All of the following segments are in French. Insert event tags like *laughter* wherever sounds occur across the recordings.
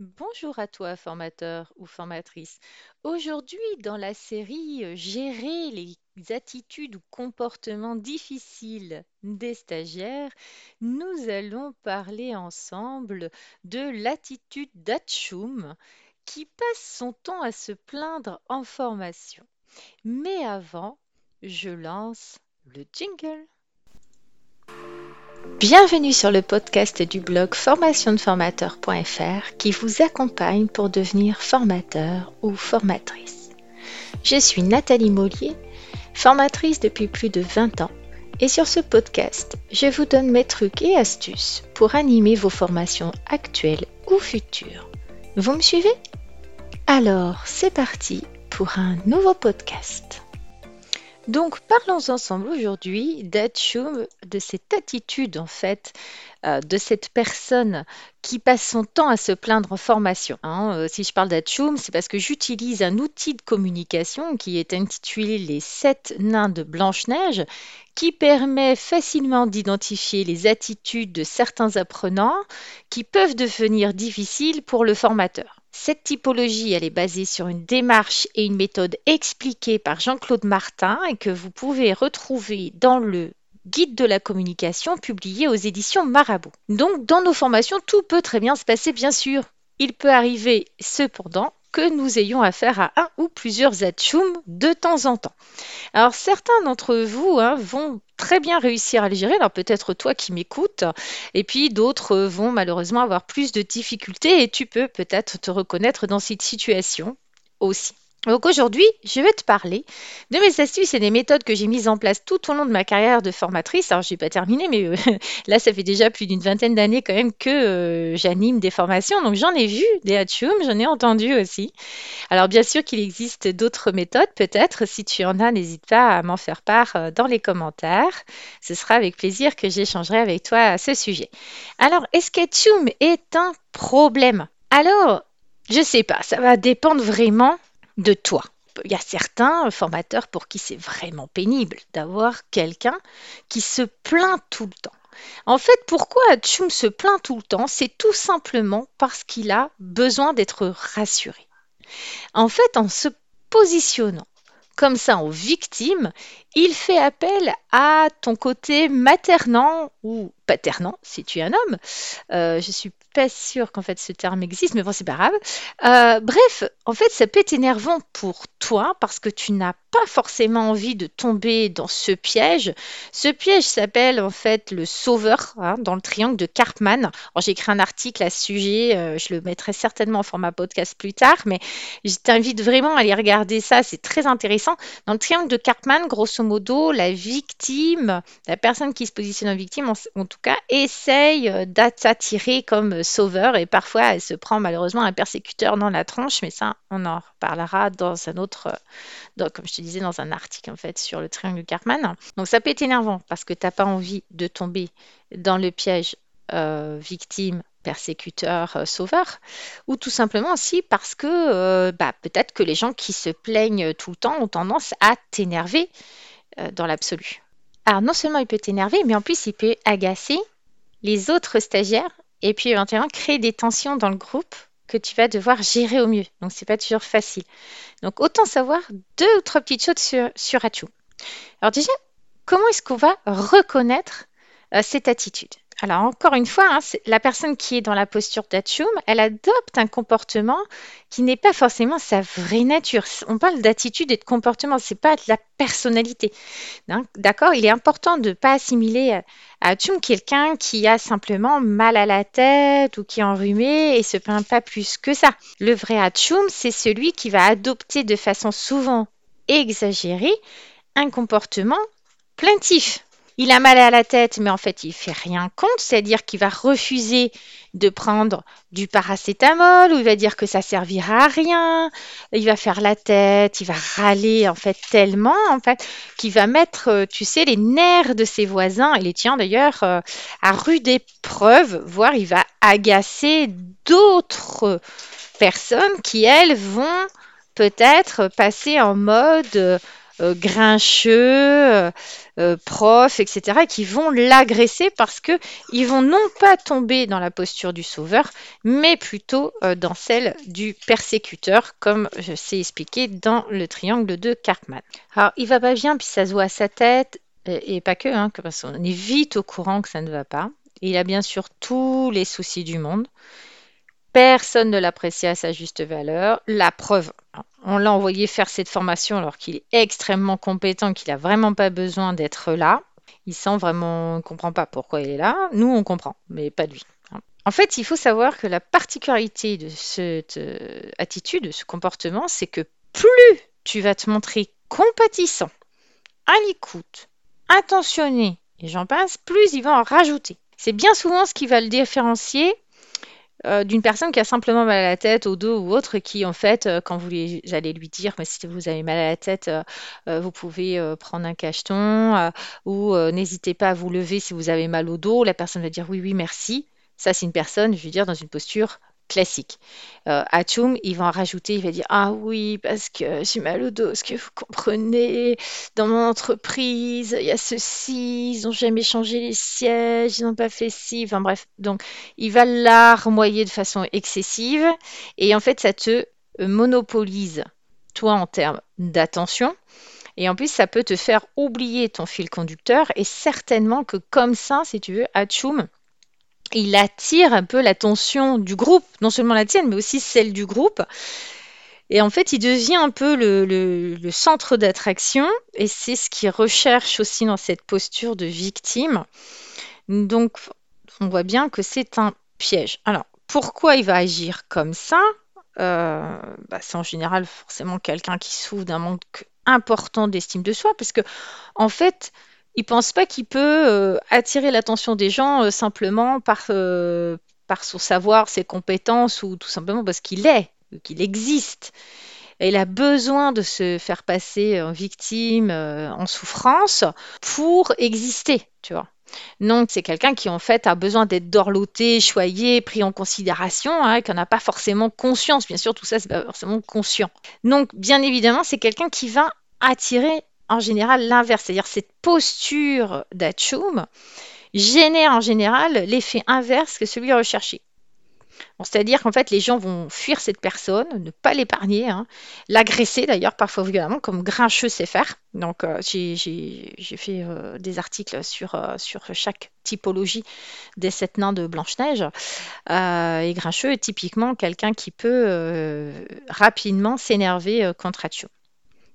Bonjour à toi, formateur ou formatrice. Aujourd'hui, dans la série euh, Gérer les attitudes ou comportements difficiles des stagiaires, nous allons parler ensemble de l'attitude d'Atchoum qui passe son temps à se plaindre en formation. Mais avant, je lance le jingle. Bienvenue sur le podcast du blog formationdeformateur.fr qui vous accompagne pour devenir formateur ou formatrice. Je suis Nathalie Mollier, formatrice depuis plus de 20 ans et sur ce podcast, je vous donne mes trucs et astuces pour animer vos formations actuelles ou futures. Vous me suivez? Alors, c'est parti pour un nouveau podcast. Donc, parlons ensemble aujourd'hui d'Atchoum, de cette attitude en fait, euh, de cette personne qui passe son temps à se plaindre en formation. hein. Euh, si je parle d'Atchoum, c'est parce que j'utilise un outil de communication qui est intitulé Les sept nains de Blanche-Neige, qui permet facilement d'identifier les attitudes de certains apprenants qui peuvent devenir difficiles pour le formateur. Cette typologie, elle est basée sur une démarche et une méthode expliquée par Jean-Claude Martin et que vous pouvez retrouver dans le Guide de la communication publié aux éditions Marabout. Donc, dans nos formations, tout peut très bien se passer, bien sûr. Il peut arriver cependant que nous ayons affaire à un ou plusieurs atchoums de temps en temps. Alors certains d'entre vous hein, vont très bien réussir à les gérer, alors peut-être toi qui m'écoutes, et puis d'autres vont malheureusement avoir plus de difficultés et tu peux peut-être te reconnaître dans cette situation aussi. Donc aujourd'hui, je vais te parler de mes astuces et des méthodes que j'ai mises en place tout au long de ma carrière de formatrice. Alors, je n'ai pas terminé, mais euh, *laughs* là, ça fait déjà plus d'une vingtaine d'années quand même que euh, j'anime des formations. Donc, j'en ai vu des Hatchoum, j'en ai entendu aussi. Alors, bien sûr qu'il existe d'autres méthodes, peut-être. Si tu en as, n'hésite pas à m'en faire part euh, dans les commentaires. Ce sera avec plaisir que j'échangerai avec toi à ce sujet. Alors, est-ce qu'Hatchoum est un problème? Alors, je sais pas, ça va dépendre vraiment de toi. Il y a certains formateurs pour qui c'est vraiment pénible d'avoir quelqu'un qui se plaint tout le temps. En fait, pourquoi Tchoum se plaint tout le temps? C'est tout simplement parce qu'il a besoin d'être rassuré. En fait, en se positionnant comme ça en victime, il fait appel à ton côté maternant ou paternant, si tu es un homme. Euh, je suis pas sûre qu'en fait ce terme existe, mais bon, c'est pas grave. Euh, bref, en fait, ça peut être énervant pour toi parce que tu n'as pas forcément envie de tomber dans ce piège. Ce piège s'appelle en fait le sauveur hein, dans le triangle de Karpman. J'ai écrit un article à ce sujet, euh, je le mettrai certainement en format podcast plus tard, mais je t'invite vraiment à aller regarder ça, c'est très intéressant. Dans le triangle de Karpman, grosso modo, la victime, la personne qui se positionne en victime, en, tout cas, essaye euh, d'attirer comme sauveur et parfois elle se prend malheureusement un persécuteur dans la tronche, mais ça on en reparlera dans un autre, dans, comme je te disais, dans un article en fait sur le triangle Cartman. Donc ça peut être énervant parce que tu n'as pas envie de tomber dans le piège euh, victime persécuteur, euh, sauveur, ou tout simplement aussi parce que euh, bah, peut-être que les gens qui se plaignent tout le temps ont tendance à t'énerver dans l'absolu. Alors non seulement il peut t'énerver, mais en plus il peut agacer les autres stagiaires et puis éventuellement créer des tensions dans le groupe que tu vas devoir gérer au mieux. Donc, c'est pas toujours facile. Donc, autant savoir deux ou trois petites choses sur, sur Alors, déjà, comment est-ce qu'on va reconnaître euh, cette attitude? Alors encore une fois, hein, la personne qui est dans la posture d'Atchoum, elle adopte un comportement qui n'est pas forcément sa vraie nature. On parle d'attitude et de comportement, c'est pas de la personnalité. D'accord Il est important de ne pas assimiler à Atchoum quelqu'un qui a simplement mal à la tête ou qui est enrhumé et se plaint pas plus que ça. Le vrai Atchoum, c'est celui qui va adopter de façon souvent exagérée un comportement plaintif il a mal à la tête, mais en fait, il fait rien contre, c'est-à-dire qu'il va refuser de prendre du paracétamol ou il va dire que ça servira à rien. Il va faire la tête, il va râler en fait tellement en qu'il va mettre, euh, tu sais, les nerfs de ses voisins et les tiens d'ailleurs euh, à rude épreuve, voire il va agacer d'autres personnes qui elles vont peut-être passer en mode euh, grincheux, euh, profs, etc., qui vont l'agresser parce que ils vont non pas tomber dans la posture du sauveur, mais plutôt dans celle du persécuteur, comme je sais expliquer dans le triangle de Cartman. Alors, il va pas bien, puis ça se voit à sa tête, et, pas que, hein, parce qu'on est vite au courant que ça ne va pas. Il a bien sûr tous les soucis du monde. Personne ne l'apprécie à sa juste valeur. La preuve, on l'a envoyé faire cette formation alors qu'il est extrêmement compétent, qu'il n'a vraiment pas besoin d'être là. Il sent vraiment, on ne comprend pas pourquoi il est là. Nous, on comprend, mais pas lui. En fait, il faut savoir que la particularité de cette euh, attitude, de ce comportement, c'est que plus tu vas te montrer compatissant, à l'écoute, attentionné, et j'en passe, plus il va en rajouter. C'est bien souvent ce qui va le différencier euh, d'une personne qui a simplement mal à la tête, au dos ou autre, qui en fait, euh, quand vous allez lui dire, mais si vous avez mal à la tête, euh, vous pouvez prendre un cacheton, ou n'hésitez pas à vous lever si vous avez mal au dos, la personne va dire oui, oui, merci. Ça, c'est une personne, je veux dire, dans une posture classique. Euh, Atchoum, il va en rajouter, il va dire Ah oui, parce que j'ai mal au dos, ce que vous comprenez, dans mon entreprise, il y a ceci, ils n'ont jamais changé les sièges, ils n'ont pas fait ci, enfin bref. Donc, il va larmoyer de façon excessive, et en fait, ça te monopolise, toi, en termes d'attention. Et en plus, ça peut te faire oublier ton fil conducteur, et certainement que comme ça, si tu veux, Atchoum, il attire un peu l'attention du groupe, non seulement la tienne, mais aussi celle du groupe. Et en fait, il devient un peu le, centre d'attraction, et c'est ce qu'il recherche aussi dans cette posture de victime. Donc, on voit bien que c'est un piège. Alors, pourquoi il va agir comme ça? Euh, bah, C'est en général forcément quelqu'un qui souffre d'un manque important d'estime de soi, parce que en fait, il pense pas qu'il peut euh, attirer l'attention des gens euh, simplement par, euh, par son savoir, ses compétences ou tout simplement parce qu'il est, qu'il existe. Il a besoin de se faire passer en victime, en souffrance pour exister, tu vois. Donc, c'est quelqu'un qui, en fait, a besoin d'être dorloté, choyé, pris en considération, hein, qui n'en a pas forcément conscience. Bien sûr, tout ça, c'est pas forcément conscient. Donc, bien évidemment, c'est quelqu'un qui va attirer en général l'inverse, c'est-à-dire cette posture d'Achoum génère en général l'effet inverse que celui recherché. c'est-à-dire qu'en fait, les gens vont fuir cette personne, ne pas l'épargner, hein, l'agresser d'ailleurs parfois violemment, comme Grincheux sait faire. Donc, euh, j'ai fait euh, des articles sur, euh, sur chaque typologie des sept nains de Blanche-Neige. et Grincheux est typiquement quelqu'un qui peut rapidement s'énerver contre Achoum.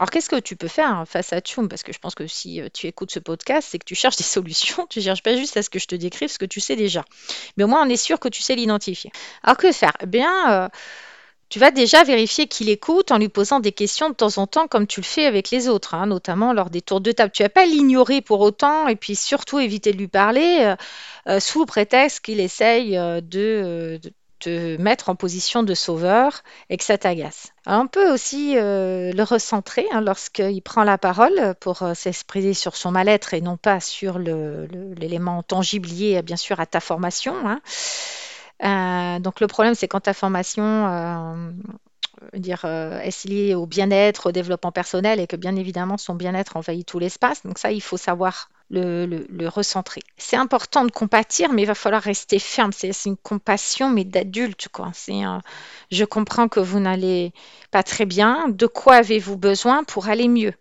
Alors, qu'est-ce que tu peux faire hein, face à Tchoum? Parce que je pense que si euh, tu écoutes ce podcast, c'est que tu cherches des *laughs* solutions. Tu ne cherches pas juste à ce que je te décrive ce que tu sais déjà. Mais au moins, on est sûr que tu sais l'identifier. Alors, que faire? Eh bien, euh, tu vas déjà vérifier qu'il écoute en lui posant des questions de temps en temps, comme tu le fais avec les autres, hein, notamment lors des tours de table. Tu ne vas pas l'ignorer pour autant, et puis surtout éviter de lui parler euh, sous prétexte qu'il essaye de te mettre en position de sauveur et que ça t'agace. On peut aussi euh, le recentrer hein, lorsqu'il prend la parole pour euh, s'exprimer sur son mal-être et non pas sur l'élément tangible lié bien sûr à ta formation. Hein. Euh, donc le problème c'est quand ta formation dire, est liée au bien-être, au développement personnel et que bien évidemment son bien-être envahit tout l'espace. Donc ça, il faut savoir le, recentrer. C'est important de compatir, mais il va falloir rester ferme. C'est une compassion, mais d'adulte. quoi. Je comprends que vous n'allez pas très bien. De quoi avez-vous besoin pour aller mieux?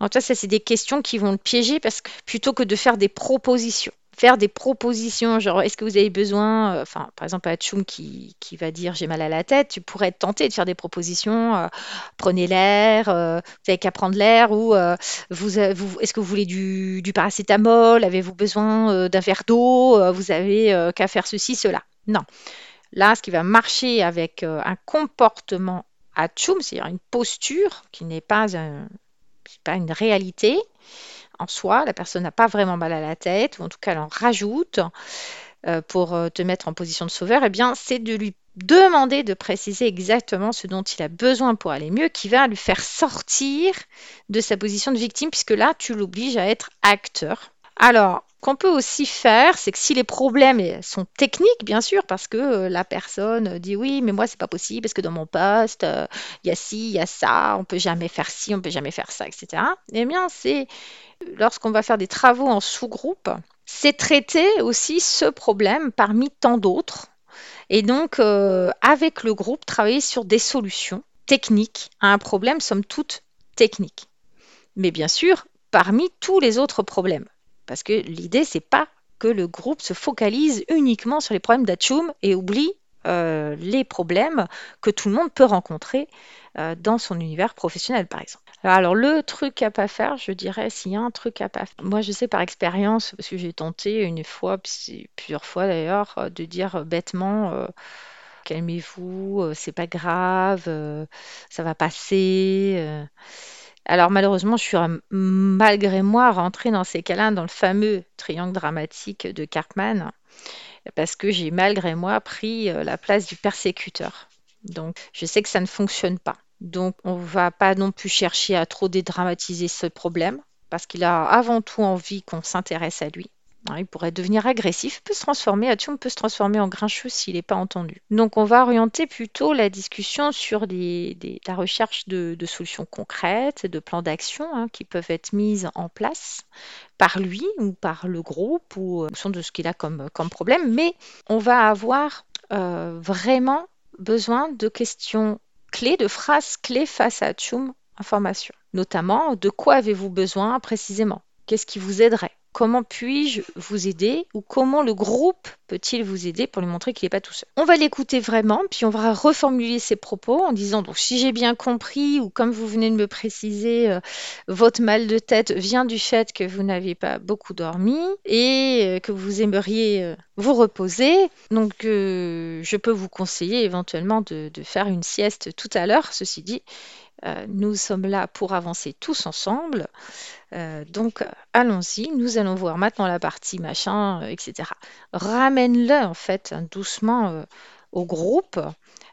En ça, c'est des questions qui vont le piéger parce que plutôt que de faire des propositions faire des propositions, genre est-ce que vous avez besoin, euh, enfin par exemple à Tchoum qui, qui, va dire j'ai mal à la tête, tu pourrais être tenté de faire des propositions, euh, prenez l'air, euh, vous avez qu'à prendre l'air, ou vous, vous est-ce que vous voulez du, du paracétamol, avez-vous besoin d'un verre d'eau, vous avez qu'à faire ceci, cela. Non. Là, ce qui va marcher avec un comportement à Tchoum, c'est-à-dire une posture qui n'est pas, un, pas une réalité, en soi, la personne n'a pas vraiment mal à la tête, ou en tout cas elle en rajoute euh, pour euh, te mettre en position de sauveur, eh bien c'est de lui demander de préciser exactement ce dont il a besoin pour aller mieux, qui va lui faire sortir de sa position de victime, puisque là, tu l'obliges à être acteur. Alors, qu'on peut aussi faire, c'est que si les problèmes sont techniques, bien sûr, parce que euh, la personne dit oui, mais moi c'est pas possible parce que dans mon poste, euh, il y a ci, il y a ça, on peut jamais faire ci, on peut jamais faire ça, etc. Eh bien, c'est lorsqu'on va faire des travaux en sous-groupe, c'est traiter aussi ce problème parmi tant d'autres. Et donc, euh, avec le groupe, travailler sur des solutions techniques à un problème, somme toute technique. Mais bien sûr, parmi tous les autres problèmes. Parce que l'idée, c'est pas que le groupe se focalise uniquement sur les problèmes d'Atchoum et oublie euh, les problèmes que tout le monde peut rencontrer euh, dans son univers professionnel, par exemple. Alors, le truc à pas faire, je dirais, s'il y a un truc à pas faire. Moi, je sais par expérience, parce que j'ai tenté une fois, plusieurs fois d'ailleurs, euh, de dire bêtement calmez-vous, c'est pas grave, ça va passer. Alors malheureusement, je suis malgré moi rentrée dans ces cas-là, dans le fameux triangle dramatique de Cartman, parce que j'ai malgré moi pris euh, la place du persécuteur. Donc je sais que ça ne fonctionne pas. Donc on ne va pas non plus chercher à trop dédramatiser ce problème, parce qu'il a avant tout envie qu'on s'intéresse à lui. Hein, il pourrait devenir agressif, peut se transformer, Atchoum peut se transformer en grincheux s'il n'est pas entendu. Donc on va orienter plutôt la discussion sur la recherche de, solutions concrètes, de plans d'action hein, qui peuvent être mises en place par lui ou par le groupe ou en fonction de ce qu'il a comme, problème. Mais on va avoir euh, vraiment besoin de questions clés, de phrases clés face à Atchoum information. Notamment, de quoi avez-vous besoin précisément? Qu'est-ce qui vous aiderait? Comment puis-je vous aider ou comment le groupe peut-il vous aider pour lui montrer qu'il n'est pas tout seul? On va l'écouter vraiment, puis on va reformuler ses propos en disant donc si j'ai bien compris ou comme vous venez de me préciser, euh, votre mal de tête vient du fait que vous n'avez pas beaucoup dormi et euh, que vous aimeriez euh, vous reposer. Donc je peux vous conseiller éventuellement de, de faire une sieste tout à l'heure, ceci dit. Nous sommes là pour avancer tous ensemble. Euh, donc, allons-y. Nous allons voir maintenant la partie machin, euh, etc. Ramène-le, en fait, doucement euh, au groupe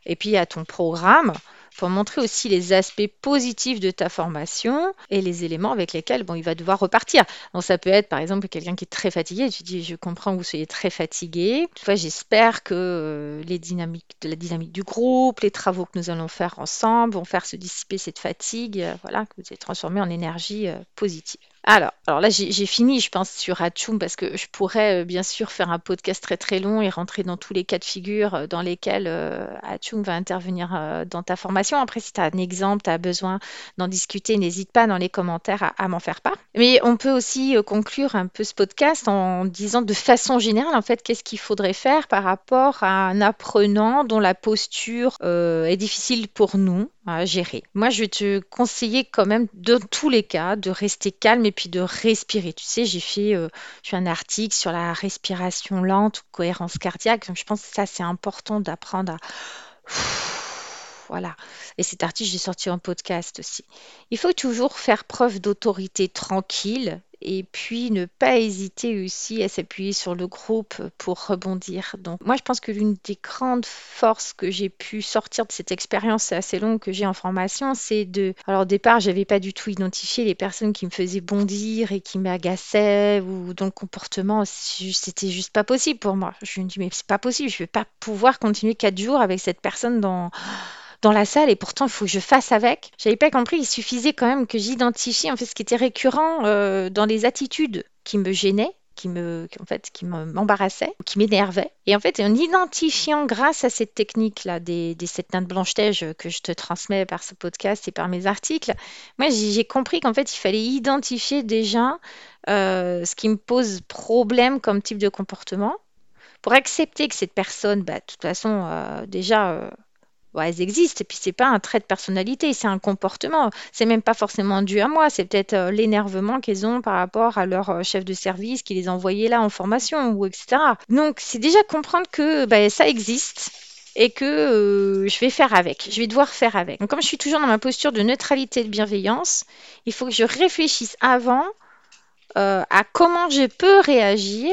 et puis à ton programme pour montrer aussi les aspects positifs de ta formation et les éléments avec lesquels bon, il va devoir repartir. Donc ça peut être par exemple quelqu'un qui est très fatigué, tu dis je comprends que vous soyez très fatigué. j'espère que euh, les dynamiques la dynamique du groupe, les travaux que nous allons faire ensemble vont faire se dissiper cette fatigue, euh, voilà, que vous allez transformer en énergie euh, positive. Alors, alors là, j'ai fini, je pense, sur Hatchoum, parce que je pourrais bien sûr faire un podcast très très long et rentrer dans tous les cas de figure dans lesquels euh, va intervenir dans ta formation après, si tu as un exemple, tu as besoin d'en discuter, n'hésite pas dans les commentaires à, m'en faire part. Mais on peut aussi euh, conclure un peu ce podcast en disant de façon générale, en fait, qu'est-ce qu'il faudrait faire par rapport à un apprenant dont la posture euh, est difficile pour nous à gérer. Moi, je vais te conseiller quand même, dans tous les cas, de rester calme et puis de respirer. Tu sais, j'ai fait, euh, un article sur la respiration lente, cohérence cardiaque. je pense que ça, c'est important d'apprendre à *sighs* voilà. Et cet article, j'ai sorti en podcast aussi. Il faut toujours faire preuve d'autorité tranquille et puis ne pas hésiter aussi à s'appuyer sur le groupe pour rebondir. Donc moi je pense que l'une des grandes forces que j'ai pu sortir de cette expérience assez longue que j'ai en formation, c'est de alors au départ, j'avais pas du tout identifié les personnes qui me faisaient bondir et qui m'agaçaient ou dont le comportement c'était juste pas possible pour moi. Je me dis mais c'est pas possible, je vais pas pouvoir continuer quatre jours avec cette personne dans dans la salle et pourtant il faut que je fasse avec. J'avais pas compris, il suffisait quand même que j'identifie en fait ce qui était récurrent euh, dans les attitudes qui me gênaient qui me, en fait, qui m'embarrassait, qui m'énervait. Et en fait, en identifiant grâce à cette technique-là, des, des sept nains de Blanche-Neige que je te transmets par ce podcast et par mes articles, moi, j'ai compris qu'en fait, il fallait identifier déjà euh, ce qui me pose problème comme type de comportement pour accepter que cette personne, bah, de toute façon, euh, déjà, elles existent. Et puis c'est pas un trait de personnalité, c'est un comportement. C'est même pas forcément dû à moi. C'est peut-être euh, l'énervement qu'elles ont par rapport à leur euh, chef de service qui les a envoyés là en formation ou etc. Donc c'est déjà comprendre que bah, ça existe et que euh, je vais faire avec. Je vais devoir faire avec. Donc comme je suis toujours dans ma posture de neutralité et de bienveillance, il faut que je réfléchisse avant à comment je peux réagir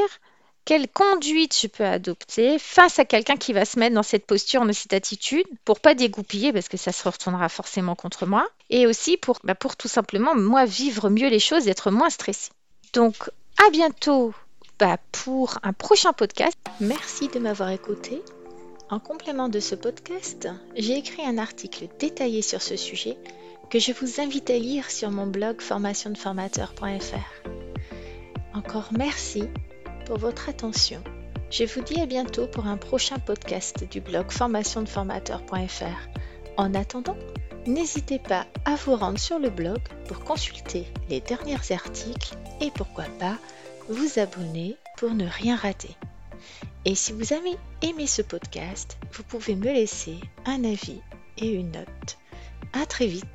quelle conduite je peux adopter face à quelqu'un qui va se mettre dans cette posture, dans cette attitude, pour pas dégoupiller, parce que ça se retournera forcément contre moi, et aussi pour, bah, pour tout simplement, moi, vivre mieux les choses être moins stressée. Donc, à bientôt bah, pour un prochain podcast. Merci de m'avoir écouté. En complément de ce podcast, j'ai écrit un article détaillé sur ce sujet que je vous invite à lire sur mon blog formationdeformateur.fr. Encore merci pour votre attention. Je vous dis à bientôt pour un prochain podcast du blog formationdeformateur.fr. En attendant, n'hésitez pas à vous rendre sur le blog pour consulter les derniers articles et pourquoi pas vous abonner pour ne rien rater. Et si vous avez aimé ce podcast, vous pouvez me laisser un avis et une note. À très vite